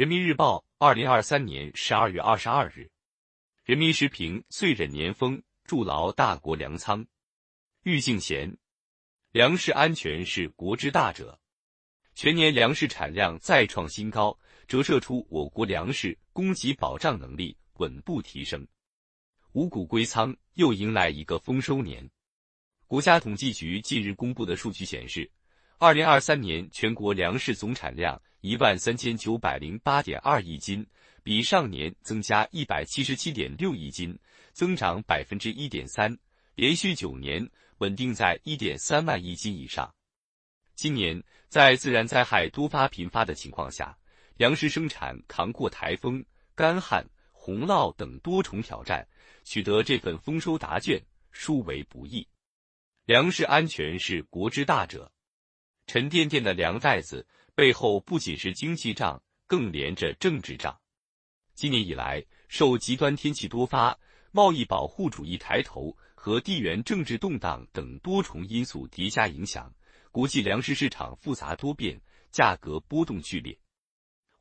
人民日报，二零二三年十二月二十二日。人民时评：岁壬年丰，筑牢大国粮仓。郁敬贤，粮食安全是国之大者。全年粮食产量再创新高，折射出我国粮食供给保障能力稳步提升。五谷归仓，又迎来一个丰收年。国家统计局近日公布的数据显示，二零二三年全国粮食总产量一万三千九百零八点二亿斤，比上年增加一百七十七点六亿斤，增长百分之一点三，连续九年稳定在一点三万亿斤以上。今年在自然灾害多发频发的情况下，粮食生产扛过台风、干旱、洪涝等多重挑战，取得这份丰收答卷，殊为不易。粮食安全是国之大者，沉甸甸的粮袋子背后不仅是经济账，更连着政治账。今年以来，受极端天气多发、贸易保护主义抬头和地缘政治动荡等多重因素叠加影响，国际粮食市场复杂多变，价格波动剧烈。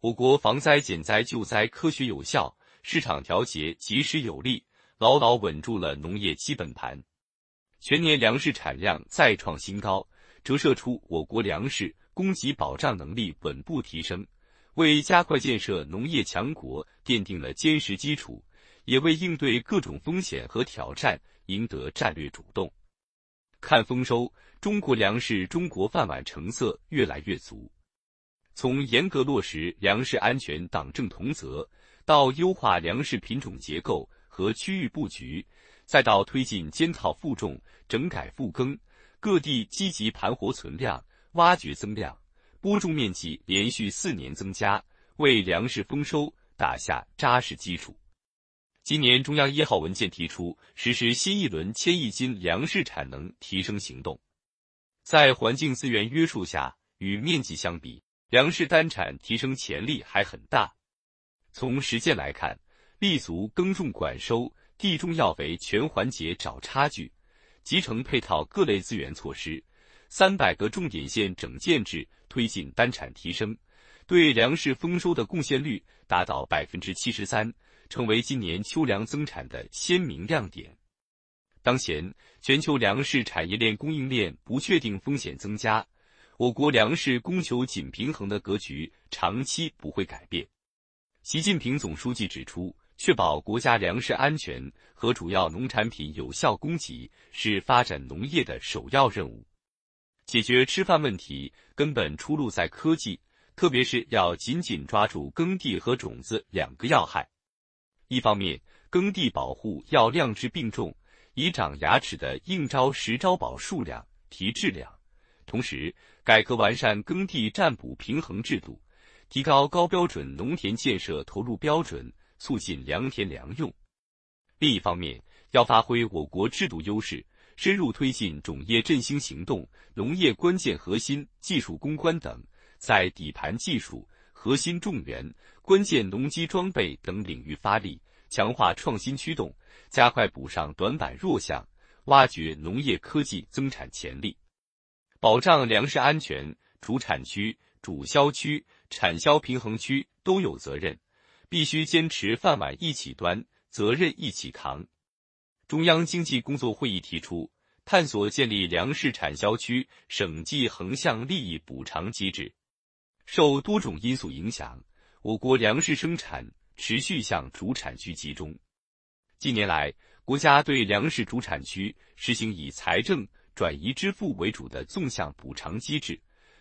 我国防灾减灾救灾科学有效，市场调节及时有力，牢牢稳住了农业基本盘。全年粮食产量再创新高，折射出我国粮食供给保障能力稳步提升，为加快建设农业强国奠定了坚实基础，也为应对各种风险和挑战赢得战略主动。看丰收，中国粮食中国饭碗成色越来越足。从严格落实粮食安全党政同责，到优化粮食品种结构和区域布局。再到推进肩套负重、整改复耕，各地积极盘活存量、挖掘增量，播种面积连续四年增加，为粮食丰收打下扎实基础。今年中央一号文件提出实施新一轮千亿斤粮食产能提升行动，在环境资源约束下，与面积相比，粮食单产提升潜力还很大。从实践来看，立足耕种管收。地种药肥全环节找差距，集成配套各类资源措施，三百个重点县整建制推进单产提升，对粮食丰收的贡献率达到百分之七十三，成为今年秋粮增产的鲜明亮点。当前全球粮食产业链供应链不确定风险增加，我国粮食供求紧平衡的格局长期不会改变。习近平总书记指出。确保国家粮食安全和主要农产品有效供给是发展农业的首要任务。解决吃饭问题根本出路在科技，特别是要紧紧抓住耕地和种子两个要害。一方面，耕地保护要量质并重，以长牙齿的应招实招保数量提质量；同时，改革完善耕地占补平衡制度，提高高标准农田建设投入标准。促进良田良用。另一方面，要发挥我国制度优势，深入推进种业振兴行动、农业关键核心技术攻关等，在底盘技术、核心种源、关键农机装备等领域发力，强化创新驱动，加快补上短板弱项，挖掘农业科技增产潜力，保障粮食安全。主产区、主销区、产销平衡区都有责任。必须坚持饭碗一起端，责任一起扛。中央经济工作会议提出，探索建立粮食产销区省际横向利益补偿机制。受多种因素影响，我国粮食生产持续向主产区集中。近年来，国家对粮食主产区实行以财政转移支付为主的纵向补偿机制，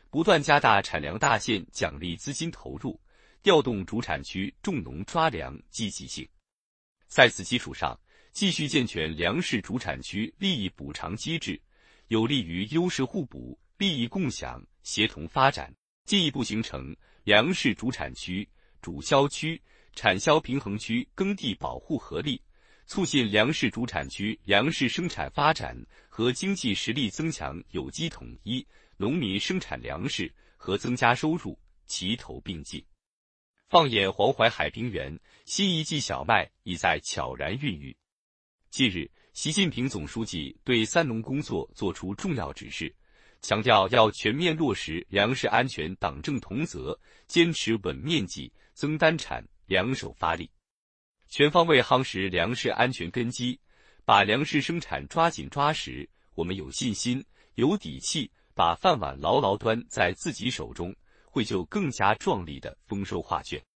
不断加大产粮大县奖励资金投入。调动主产区种农抓粮积极性，在此基础上，继续健全粮食主产区利益补偿机制，有利于优势互补、利益共享、协同发展，进一步形成粮食主产区、主销区、产销平衡区耕地保护合力，促进粮食主产区粮食生产发展和经济实力增强有机统一，农民生产粮食和增加收入齐头并进。放眼黄淮海平原新一季小麦已在悄然孕育。近日习近平总书记对三农工作作出重要指示强调要全面落实粮食安全党政同责坚持稳面积增单产两手发力。全方位夯实粮食安全根基把粮食生产抓紧抓实我们有信心有底气把饭碗牢牢端在自己手中绘就更加壮丽的丰收画卷。